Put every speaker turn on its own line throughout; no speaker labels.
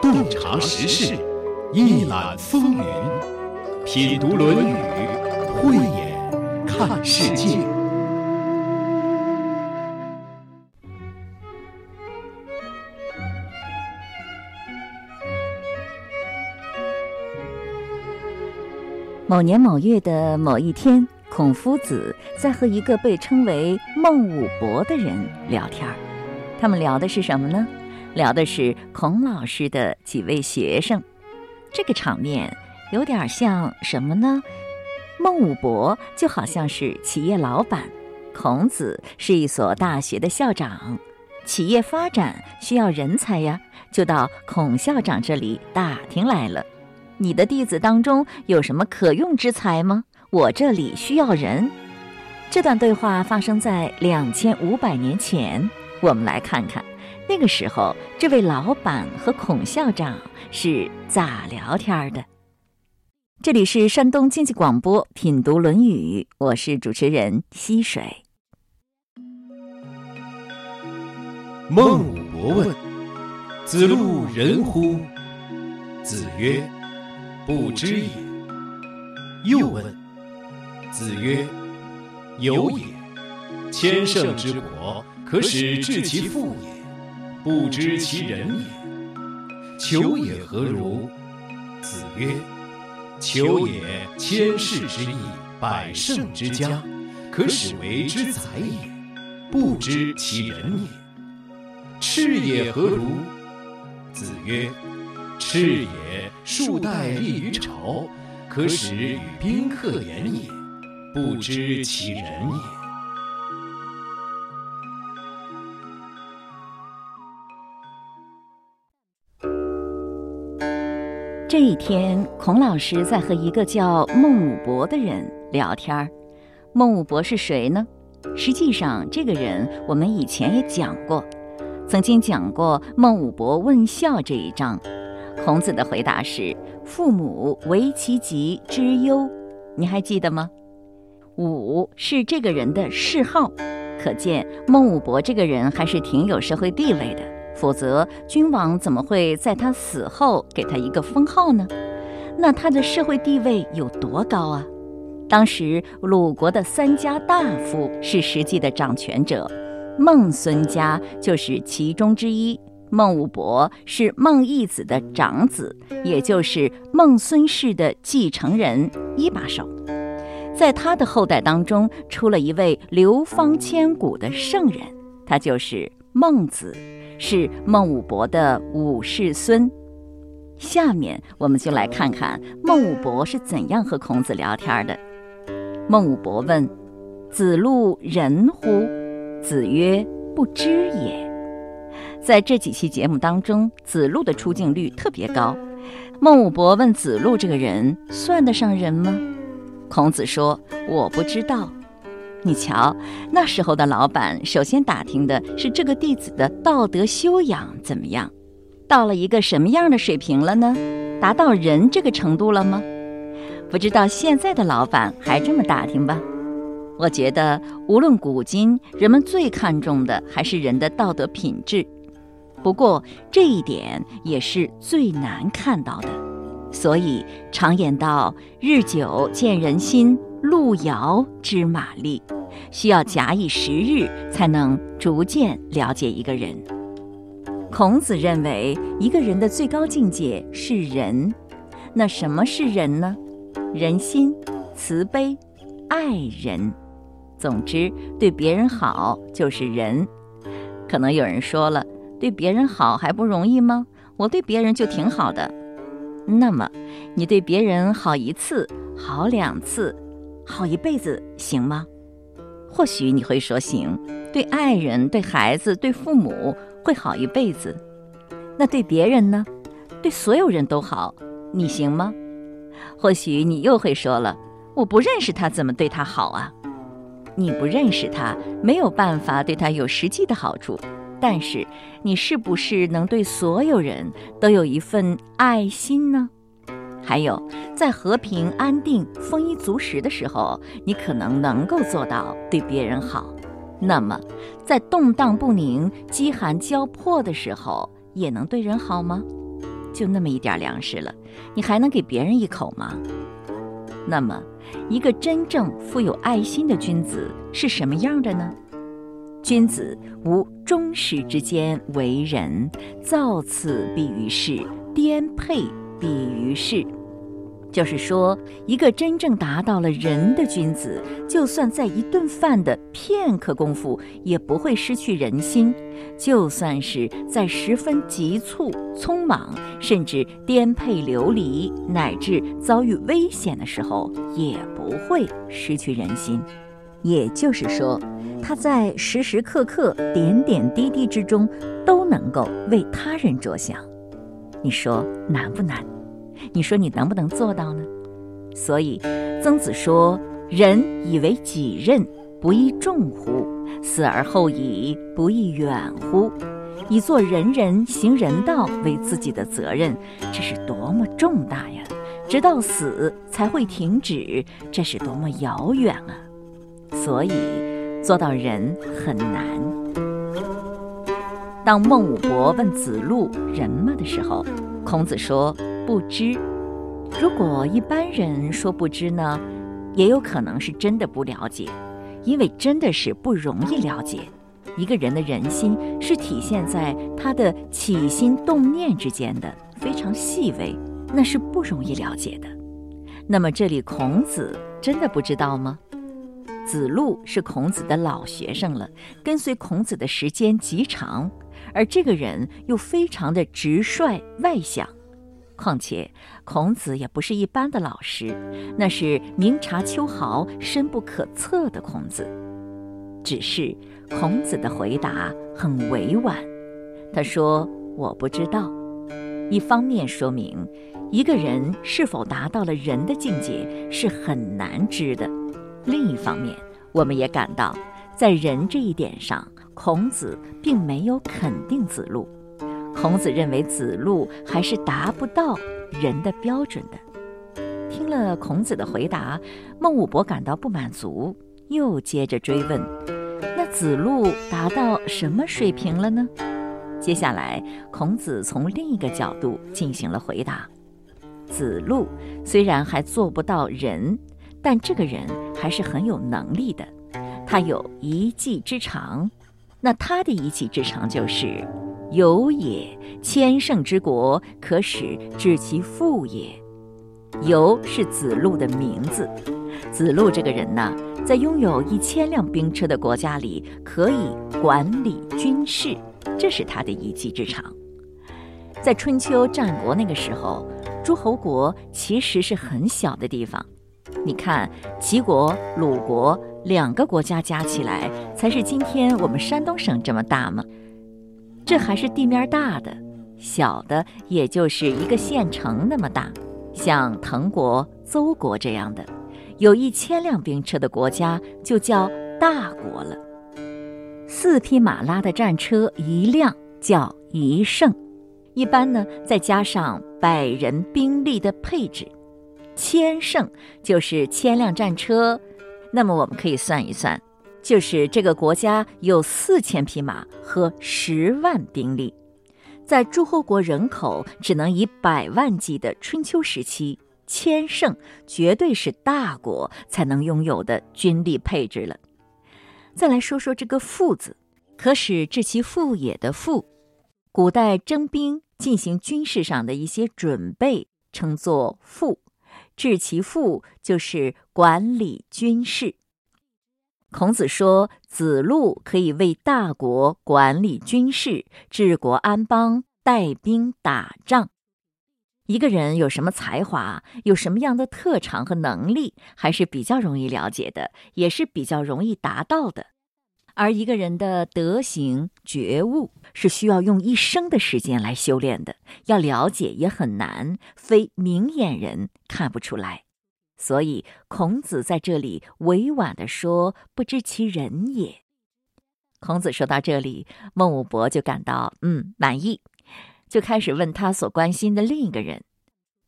洞察时事，一览风云，品读《论语》，慧眼看世界。
某年某月的某一天，孔夫子在和一个被称为孟武伯的人聊天。他们聊的是什么呢？聊的是孔老师的几位学生。这个场面有点像什么呢？孟武伯就好像是企业老板，孔子是一所大学的校长。企业发展需要人才呀，就到孔校长这里打听来了。你的弟子当中有什么可用之才吗？我这里需要人。这段对话发生在两千五百年前。我们来看看，那个时候这位老板和孔校长是咋聊天的。这里是山东经济广播《品读论语》，我是主持人溪水。
孟武伯问：“子路人乎？”子曰：不知也。又问：子曰：有也。千乘之国，可使治其父也，不知其人也。求也何如？子曰：求也千世之义，百乘之家，可使为之宰也，不知其人也。赤也何如？子曰。赤也，数代立于朝，可使与宾客言也，不知其人也。
这一天，孔老师在和一个叫孟武伯的人聊天儿。孟武伯是谁呢？实际上，这个人我们以前也讲过，曾经讲过孟武伯问孝这一章。孔子的回答是：“父母为其疾之忧。”你还记得吗？武是这个人的谥号，可见孟武伯这个人还是挺有社会地位的。否则，君王怎么会在他死后给他一个封号呢？那他的社会地位有多高啊？当时鲁国的三家大夫是实际的掌权者，孟孙家就是其中之一。孟武伯是孟义子的长子，也就是孟孙氏的继承人一把手。在他的后代当中，出了一位流芳千古的圣人，他就是孟子，是孟武伯的五世孙。下面我们就来看看孟武伯是怎样和孔子聊天的。孟武伯问：“子路人乎？”子曰：“不知也。”在这几期节目当中，子路的出镜率特别高。孟武伯问子路：“这个人算得上人吗？”孔子说：“我不知道。”你瞧，那时候的老板首先打听的是这个弟子的道德修养怎么样，到了一个什么样的水平了呢？达到人这个程度了吗？不知道现在的老板还这么打听吧？我觉得，无论古今，人们最看重的还是人的道德品质。不过，这一点也是最难看到的。所以，常言道：“日久见人心，路遥知马力。”需要假以时日，才能逐渐了解一个人。孔子认为，一个人的最高境界是仁。那什么是仁呢？仁心、慈悲、爱人。总之，对别人好就是仁。可能有人说了，对别人好还不容易吗？我对别人就挺好的。那么，你对别人好一次、好两次、好一辈子行吗？或许你会说行。对爱人、对孩子、对父母会好一辈子。那对别人呢？对所有人都好，你行吗？或许你又会说了，我不认识他，怎么对他好啊？你不认识他，没有办法对他有实际的好处，但是你是不是能对所有人都有一份爱心呢？还有，在和平安定、丰衣足食的时候，你可能能够做到对别人好。那么，在动荡不宁、饥寒交迫的时候，也能对人好吗？就那么一点粮食了，你还能给别人一口吗？那么，一个真正富有爱心的君子是什么样的呢？君子无忠实之间为人，造次必于世，颠沛必于世。就是说，一个真正达到了仁的君子，就算在一顿饭的片刻功夫，也不会失去人心；就算是在十分急促、匆忙，甚至颠沛流离，乃至遭遇危险的时候，也不会失去人心。也就是说，他在时时刻刻、点点滴滴之中，都能够为他人着想。你说难不难？你说你能不能做到呢？所以，曾子说：“人以为己任，不亦重乎？死而后已，不亦远乎？”以做仁人、行人道为自己的责任，这是多么重大呀！直到死才会停止，这是多么遥远啊！所以，做到人很难。当孟武伯问子路“人吗”的时候，孔子说。不知，如果一般人说不知呢，也有可能是真的不了解，因为真的是不容易了解。一个人的人心是体现在他的起心动念之间的，非常细微，那是不容易了解的。那么这里孔子真的不知道吗？子路是孔子的老学生了，跟随孔子的时间极长，而这个人又非常的直率外向。况且，孔子也不是一般的老师，那是明察秋毫、深不可测的孔子。只是孔子的回答很委婉，他说：“我不知道。”一方面说明一个人是否达到了人的境界是很难知的；另一方面，我们也感到在人这一点上，孔子并没有肯定子路。孔子认为子路还是达不到人的标准的。听了孔子的回答，孟武伯感到不满足，又接着追问：“那子路达到什么水平了呢？”接下来，孔子从另一个角度进行了回答：“子路虽然还做不到人，但这个人还是很有能力的。他有一技之长，那他的一技之长就是。”有也，千乘之国，可使治其父也。由是子路的名字。子路这个人呢，在拥有一千辆兵车的国家里，可以管理军事，这是他的一技之长。在春秋战国那个时候，诸侯国其实是很小的地方。你看，齐国、鲁国两个国家加起来，才是今天我们山东省这么大吗？这还是地面大的，小的也就是一个县城那么大。像滕国、邹国这样的，有一千辆兵车的国家就叫大国了。四匹马拉的战车一辆叫一乘，一般呢再加上百人兵力的配置，千乘就是千辆战车。那么我们可以算一算。就是这个国家有四千匹马和十万兵力，在诸侯国人口只能以百万计的春秋时期，千乘绝对是大国才能拥有的军力配置了。再来说说这个“父”字，可使治其父也的“父”，古代征兵进行军事上的一些准备，称作“父”，治其父就是管理军事。孔子说：“子路可以为大国管理军事、治国安邦、带兵打仗。一个人有什么才华，有什么样的特长和能力，还是比较容易了解的，也是比较容易达到的。而一个人的德行、觉悟，是需要用一生的时间来修炼的。要了解也很难，非明眼人看不出来。”所以，孔子在这里委婉地说：“不知其人也。”孔子说到这里，孟武伯就感到嗯满意，就开始问他所关心的另一个人：“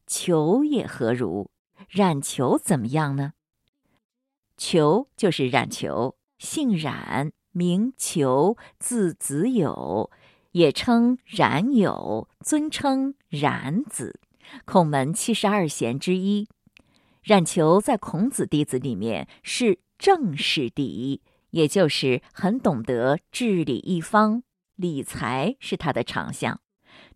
求也何如？冉求怎么样呢？”求就是冉求，姓冉，名求，字子友，也称冉有，尊称冉子，孔门七十二贤之一。冉求在孔子弟子里面是正士第一，也就是很懂得治理一方，理财是他的长项。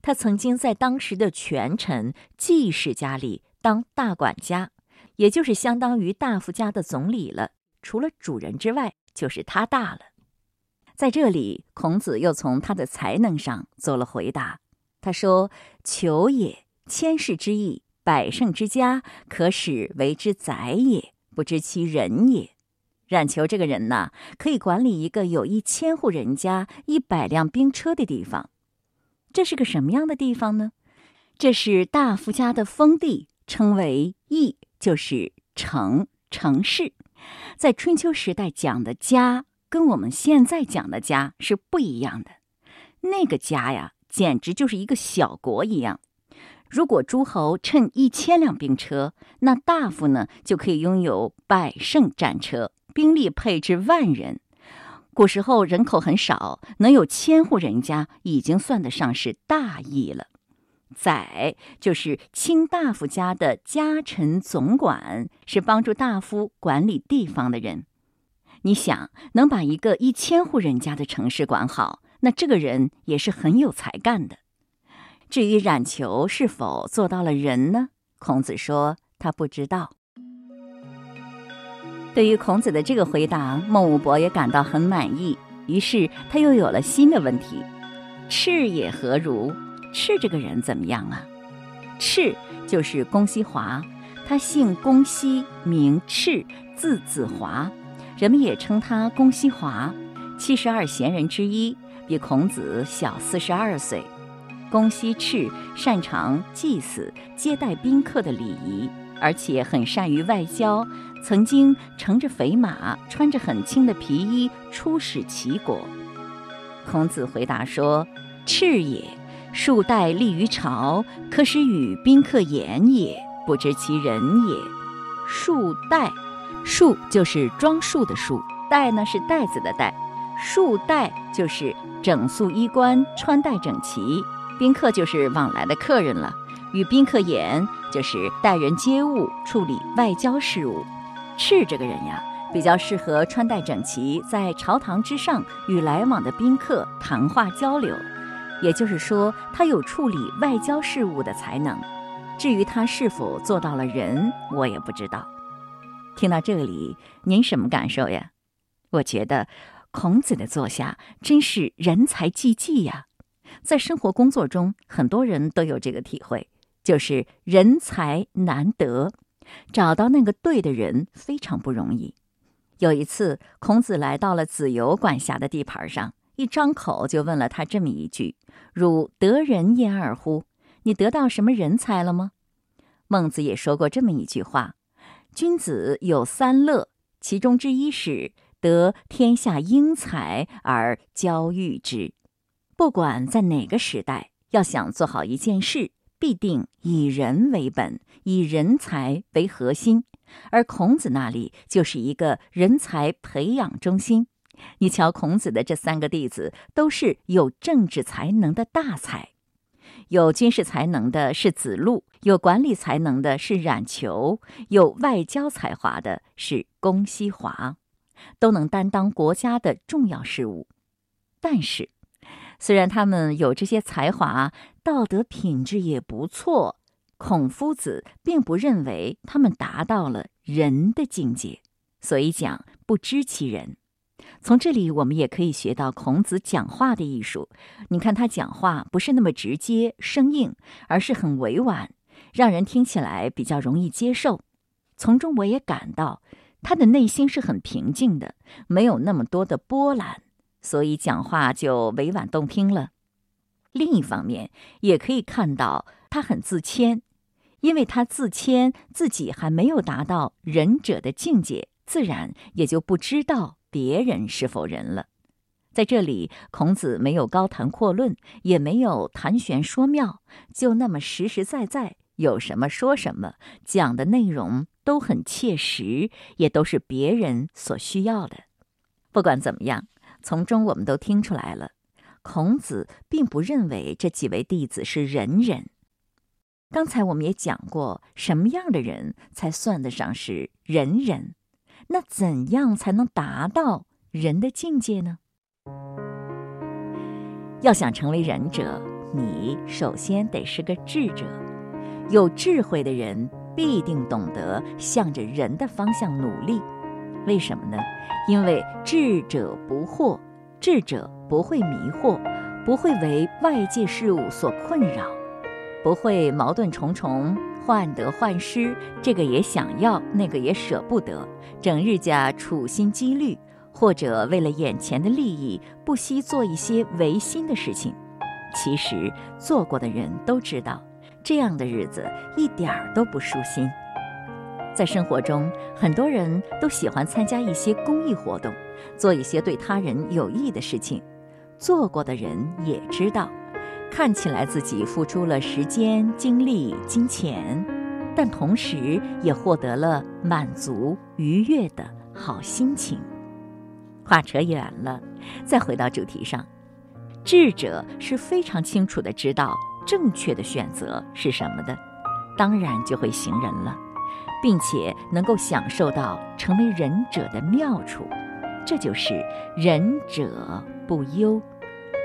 他曾经在当时的权臣季氏家里当大管家，也就是相当于大夫家的总理了。除了主人之外，就是他大了。在这里，孔子又从他的才能上做了回答。他说：“求也，千世之义，百胜之家，可使为之宰也，不知其人也。”冉求这个人呐，可以管理一个有一千户人家、一百辆兵车的地方。这是个什么样的地方呢？这是大夫家的封地，称为邑，就是城、城市。在春秋时代讲的家。跟我们现在讲的家是不一样的，那个家呀，简直就是一个小国一样。如果诸侯趁一千辆兵车，那大夫呢就可以拥有百乘战车，兵力配置万人。古时候人口很少，能有千户人家，已经算得上是大邑了。宰就是卿大夫家的家臣总管，是帮助大夫管理地方的人。你想能把一个一千户人家的城市管好，那这个人也是很有才干的。至于冉求是否做到了人呢？孔子说他不知道。对于孔子的这个回答，孟武伯也感到很满意。于是他又有了新的问题：赤也何如？赤这个人怎么样啊？赤就是公西华，他姓公西，名赤，字子华。人们也称他公西华，七十二贤人之一，比孔子小四十二岁。公西赤擅长祭祀、接待宾客的礼仪，而且很善于外交。曾经乘着肥马，穿着很轻的皮衣出使齐国。孔子回答说：“赤也，数代立于朝，可使与宾客言也，不知其人也。数代。”束就是装束的束，带呢是袋子的袋，束带就是整肃衣冠，穿戴整齐。宾客就是往来的客人了，与宾客言就是待人接物，处理外交事务。赤这个人呀，比较适合穿戴整齐，在朝堂之上与来往的宾客谈话交流。也就是说，他有处理外交事务的才能。至于他是否做到了人，我也不知道。听到这里，您什么感受呀？我觉得孔子的座下真是人才济济呀。在生活工作中，很多人都有这个体会，就是人才难得，找到那个对的人非常不容易。有一次，孔子来到了子游管辖的地盘上，一张口就问了他这么一句：“汝得人焉而乎？你得到什么人才了吗？”孟子也说过这么一句话。君子有三乐，其中之一是得天下英才而教育之。不管在哪个时代，要想做好一件事，必定以人为本，以人才为核心。而孔子那里就是一个人才培养中心。你瞧，孔子的这三个弟子都是有政治才能的大才。有军事才能的是子路，有管理才能的是冉求，有外交才华的是公西华，都能担当国家的重要事务。但是，虽然他们有这些才华，道德品质也不错，孔夫子并不认为他们达到了人的境界，所以讲不知其人。从这里，我们也可以学到孔子讲话的艺术。你看他讲话不是那么直接生硬，而是很委婉，让人听起来比较容易接受。从中我也感到他的内心是很平静的，没有那么多的波澜，所以讲话就委婉动听了。另一方面，也可以看到他很自谦，因为他自谦自己还没有达到仁者的境界，自然也就不知道。别人是否人了？在这里，孔子没有高谈阔论，也没有谈玄说妙，就那么实实在在，有什么说什么，讲的内容都很切实，也都是别人所需要的。不管怎么样，从中我们都听出来了，孔子并不认为这几位弟子是仁人。刚才我们也讲过，什么样的人才算得上是仁人？那怎样才能达到人的境界呢？要想成为仁者，你首先得是个智者。有智慧的人必定懂得向着人的方向努力。为什么呢？因为智者不惑，智者不会迷惑，不会为外界事物所困扰。不会矛盾重重，患得患失，这个也想要，那个也舍不得，整日家处心积虑，或者为了眼前的利益，不惜做一些违心的事情。其实做过的人都知道，这样的日子一点儿都不舒心。在生活中，很多人都喜欢参加一些公益活动，做一些对他人有益的事情。做过的人也知道。看起来自己付出了时间、精力、金钱，但同时也获得了满足、愉悦的好心情。话扯远了，再回到主题上，智者是非常清楚的知道正确的选择是什么的，当然就会行人了，并且能够享受到成为仁者的妙处，这就是仁者不忧。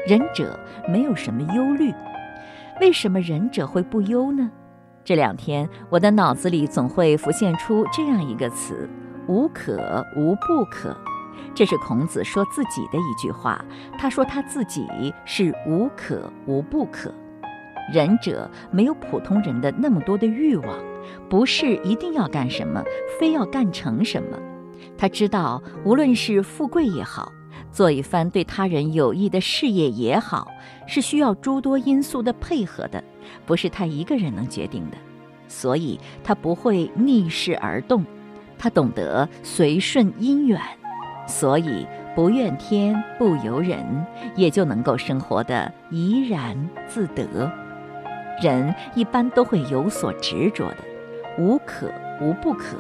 仁者没有什么忧虑，为什么仁者会不忧呢？这两天我的脑子里总会浮现出这样一个词：“无可无不可”。这是孔子说自己的一句话。他说他自己是无可无不可。仁者没有普通人的那么多的欲望，不是一定要干什么，非要干成什么。他知道，无论是富贵也好。做一番对他人有益的事业也好，是需要诸多因素的配合的，不是他一个人能决定的，所以他不会逆势而动，他懂得随顺因缘，所以不怨天不尤人，也就能够生活的怡然自得。人一般都会有所执着的，无可无不可，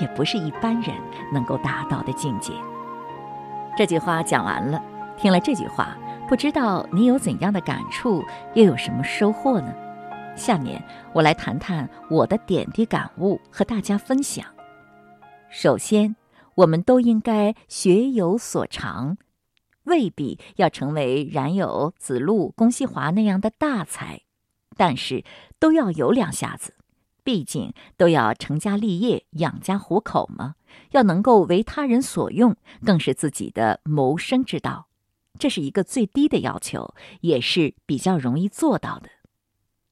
也不是一般人能够达到的境界。这句话讲完了，听了这句话，不知道你有怎样的感触，又有什么收获呢？下面我来谈谈我的点滴感悟，和大家分享。首先，我们都应该学有所长，未必要成为冉有、子路、公西华那样的大才，但是都要有两下子。毕竟都要成家立业、养家糊口嘛，要能够为他人所用，更是自己的谋生之道。这是一个最低的要求，也是比较容易做到的。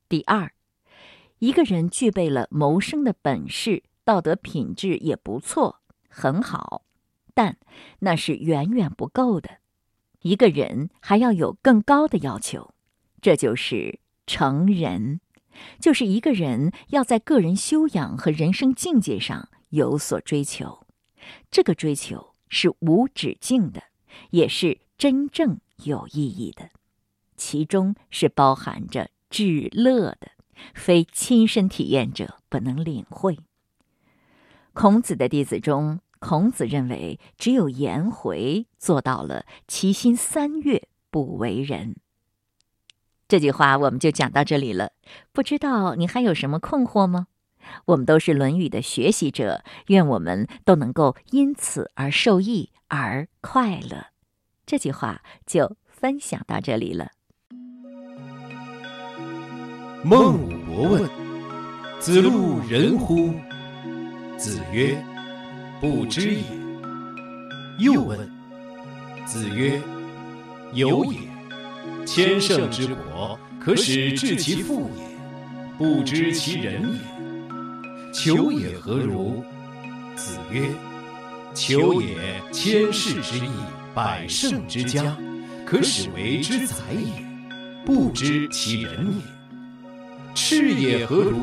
第二，一个人具备了谋生的本事，道德品质也不错，很好，但那是远远不够的。一个人还要有更高的要求，这就是成人。就是一个人要在个人修养和人生境界上有所追求，这个追求是无止境的，也是真正有意义的，其中是包含着至乐的，非亲身体验者不能领会。孔子的弟子中，孔子认为只有颜回做到了“其心三月不为人”。这句话我们就讲到这里了，不知道你还有什么困惑吗？我们都是《论语》的学习者，愿我们都能够因此而受益而快乐。这句话就分享到这里了。
孟武伯问：“子路人乎？”子曰：“不知也。”又问：“子曰：有也。”千乘之国，可使治其父也，不知其人也。求也何如？子曰：求也千世之义，百乘之家，可使为之宰也，不知其人也。赤也何如？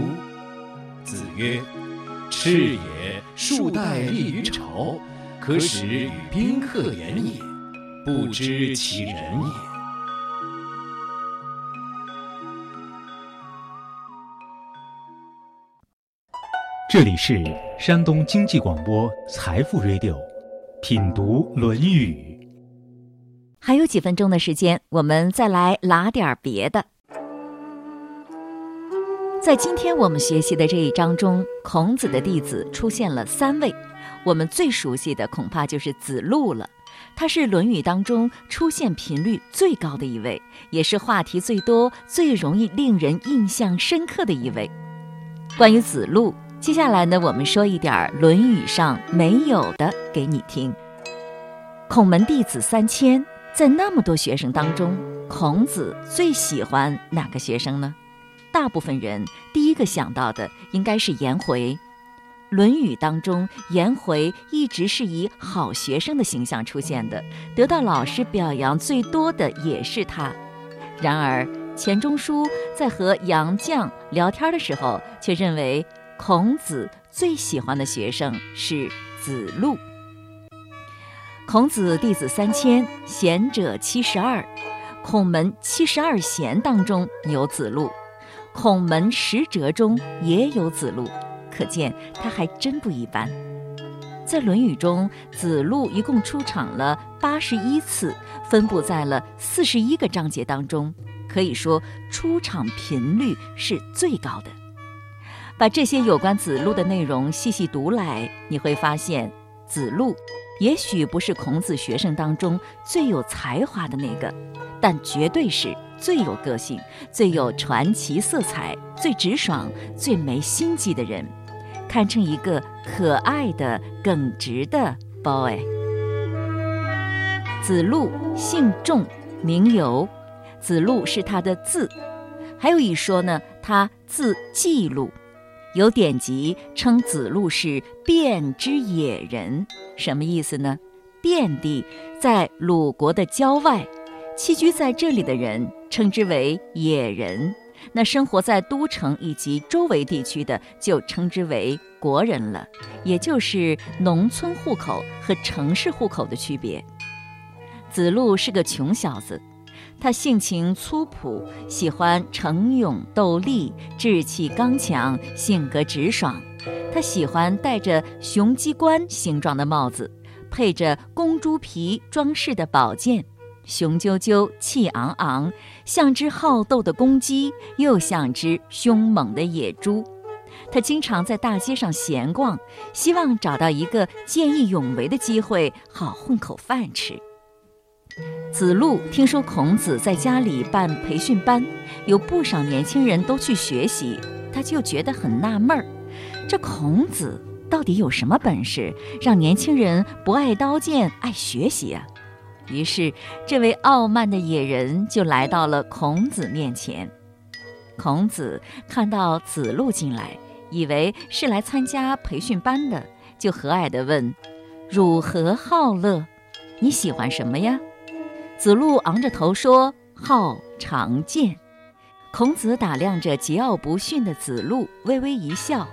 子曰：赤也数代立于朝，可使与宾客言也，不知其人也。
这里是山东经济广播财富 Radio，品读《论语》。
还有几分钟的时间，我们再来拉点儿别的。在今天我们学习的这一章中，孔子的弟子出现了三位，我们最熟悉的恐怕就是子路了。他是《论语》当中出现频率最高的一位，也是话题最多、最容易令人印象深刻的一位。关于子路，接下来呢，我们说一点《论语》上没有的给你听。孔门弟子三千。在那么多学生当中，孔子最喜欢哪个学生呢？大部分人第一个想到的应该是颜回。《论语》当中，颜回一直是以好学生的形象出现的，得到老师表扬最多的也是他。然而，钱钟书在和杨绛聊天的时候，却认为孔子最喜欢的学生是子路。孔子弟子三千，贤者七十二。孔门七十二贤当中有子路，孔门十哲中也有子路，可见他还真不一般。在《论语》中，子路一共出场了八十一次，分布在了四十一个章节当中，可以说出场频率是最高的。把这些有关子路的内容细细读来，你会发现子路。也许不是孔子学生当中最有才华的那个，但绝对是最有个性、最有传奇色彩、最直爽、最没心机的人，堪称一个可爱的、耿直的 boy。子路姓仲，名由，子路是他的字，还有一说呢，他字季路。有典籍称子路是卞之野人，什么意思呢？卞地在鲁国的郊外，栖居在这里的人称之为野人，那生活在都城以及周围地区的就称之为国人了，也就是农村户口和城市户口的区别。子路是个穷小子。他性情粗朴，喜欢逞勇斗力，志气刚强，性格直爽。他喜欢戴着雄鸡冠形状的帽子，配着公猪皮装饰的宝剑，雄赳赳，气昂昂，像只好斗的公鸡，又像只凶猛的野猪。他经常在大街上闲逛，希望找到一个见义勇为的机会，好混口饭吃。子路听说孔子在家里办培训班，有不少年轻人都去学习，他就觉得很纳闷儿：这孔子到底有什么本事，让年轻人不爱刀剑爱学习啊？于是，这位傲慢的野人就来到了孔子面前。孔子看到子路进来，以为是来参加培训班的，就和蔼地问：“汝何好乐？你喜欢什么呀？”子路昂着头说：“好长剑。”孔子打量着桀骜不驯的子路，微微一笑：“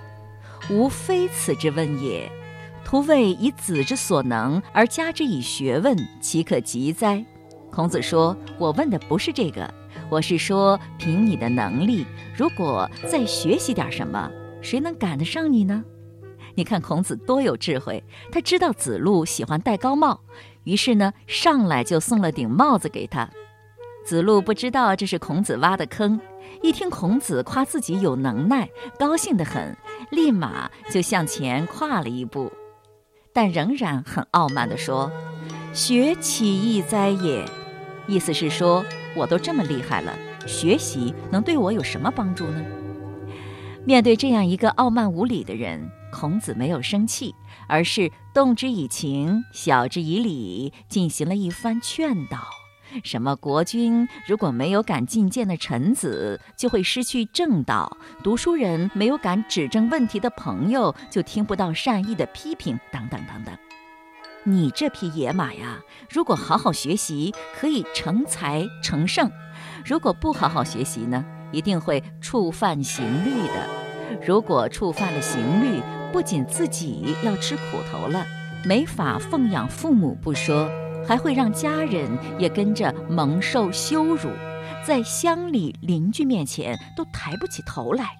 吾非此之问也。徒谓以子之所能而加之以学问，岂可及哉？”孔子说：“我问的不是这个，我是说，凭你的能力，如果再学习点什么，谁能赶得上你呢？”你看孔子多有智慧，他知道子路喜欢戴高帽。于是呢，上来就送了顶帽子给他。子路不知道这是孔子挖的坑，一听孔子夸自己有能耐，高兴得很，立马就向前跨了一步，但仍然很傲慢地说：“学岂易哉也？”意思是说，我都这么厉害了，学习能对我有什么帮助呢？面对这样一个傲慢无礼的人。孔子没有生气，而是动之以情，晓之以理，进行了一番劝导。什么国君如果没有敢进谏的臣子，就会失去正道；读书人没有敢指正问题的朋友，就听不到善意的批评，等等等等。你这匹野马呀，如果好好学习，可以成才成圣；如果不好好学习呢，一定会触犯刑律的。如果触犯了刑律，不仅自己要吃苦头了，没法奉养父母不说，还会让家人也跟着蒙受羞辱，在乡里邻居面前都抬不起头来。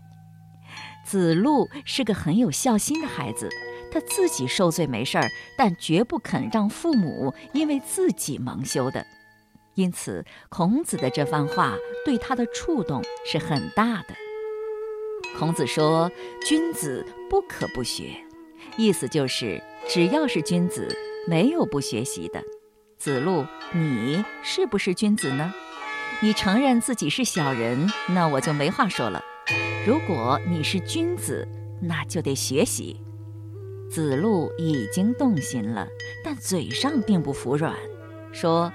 子路是个很有孝心的孩子，他自己受罪没事儿，但绝不肯让父母因为自己蒙羞的。因此孔子的这番话对他的触动是很大的。孔子说：“君子不可不学。”意思就是，只要是君子，没有不学习的。子路，你是不是君子呢？你承认自己是小人，那我就没话说了。如果你是君子，那就得学习。子路已经动心了，但嘴上并不服软，说：“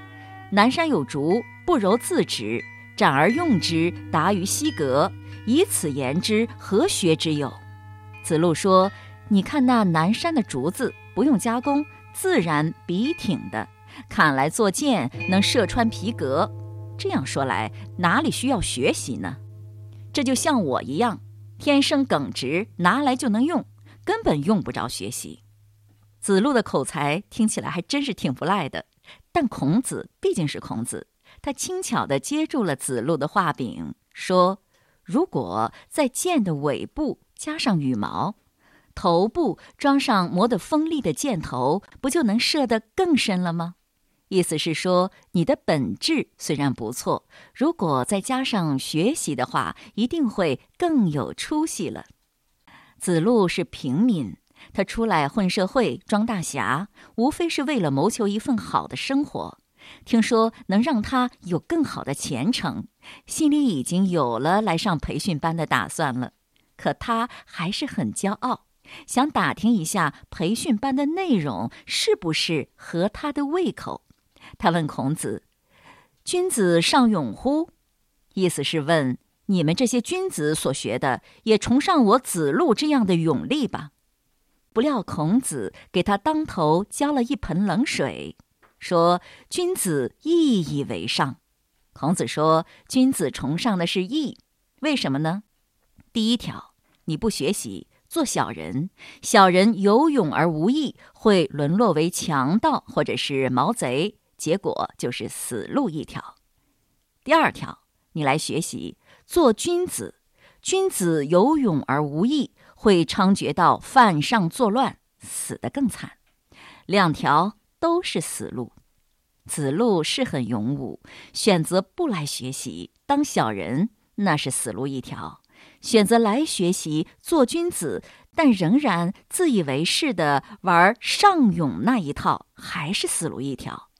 南山有竹，不柔自直，斩而用之，达于西阁。以此言之，何学之有？”子路说：“你看那南山的竹子，不用加工，自然笔挺的。”砍来做剑，能射穿皮革。这样说来，哪里需要学习呢？这就像我一样，天生耿直，拿来就能用，根本用不着学习。子路的口才听起来还真是挺不赖的，但孔子毕竟是孔子，他轻巧地接住了子路的话柄，说：“如果在箭的尾部加上羽毛，头部装上磨得锋利的箭头，不就能射得更深了吗？”意思是说，你的本质虽然不错，如果再加上学习的话，一定会更有出息了。子路是平民，他出来混社会、装大侠，无非是为了谋求一份好的生活。听说能让他有更好的前程，心里已经有了来上培训班的打算了。可他还是很骄傲，想打听一下培训班的内容是不是合他的胃口。他问孔子：“君子尚勇乎？”意思是问你们这些君子所学的，也崇尚我子路这样的勇力吧？不料孔子给他当头浇了一盆冷水，说：“君子义以为上。”孔子说：“君子崇尚的是义，为什么呢？第一条，你不学习，做小人，小人有勇而无义，会沦落为强盗或者是毛贼。”结果就是死路一条。第二条，你来学习做君子，君子有勇而无义，会猖獗到犯上作乱，死得更惨。两条都是死路。子路是很勇武，选择不来学习当小人，那是死路一条；选择来学习做君子，但仍然自以为是的玩尚勇那一套，还是死路一条。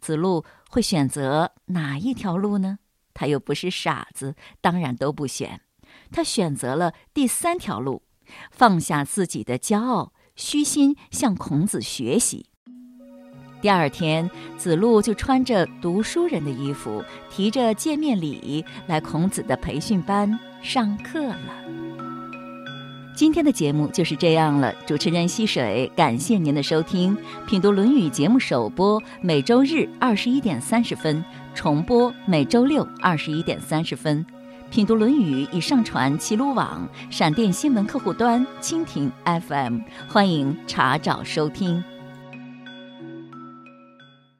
子路会选择哪一条路呢？他又不是傻子，当然都不选。他选择了第三条路，放下自己的骄傲，虚心向孔子学习。第二天，子路就穿着读书人的衣服，提着见面礼来孔子的培训班上课了。今天的节目就是这样了，主持人溪水，感谢您的收听。品读《论语》节目首播每周日二十一点三十分，重播每周六二十一点三十分。品读《论语》已上传齐鲁网、闪电新闻客户端、蜻蜓 FM，欢迎查找收听。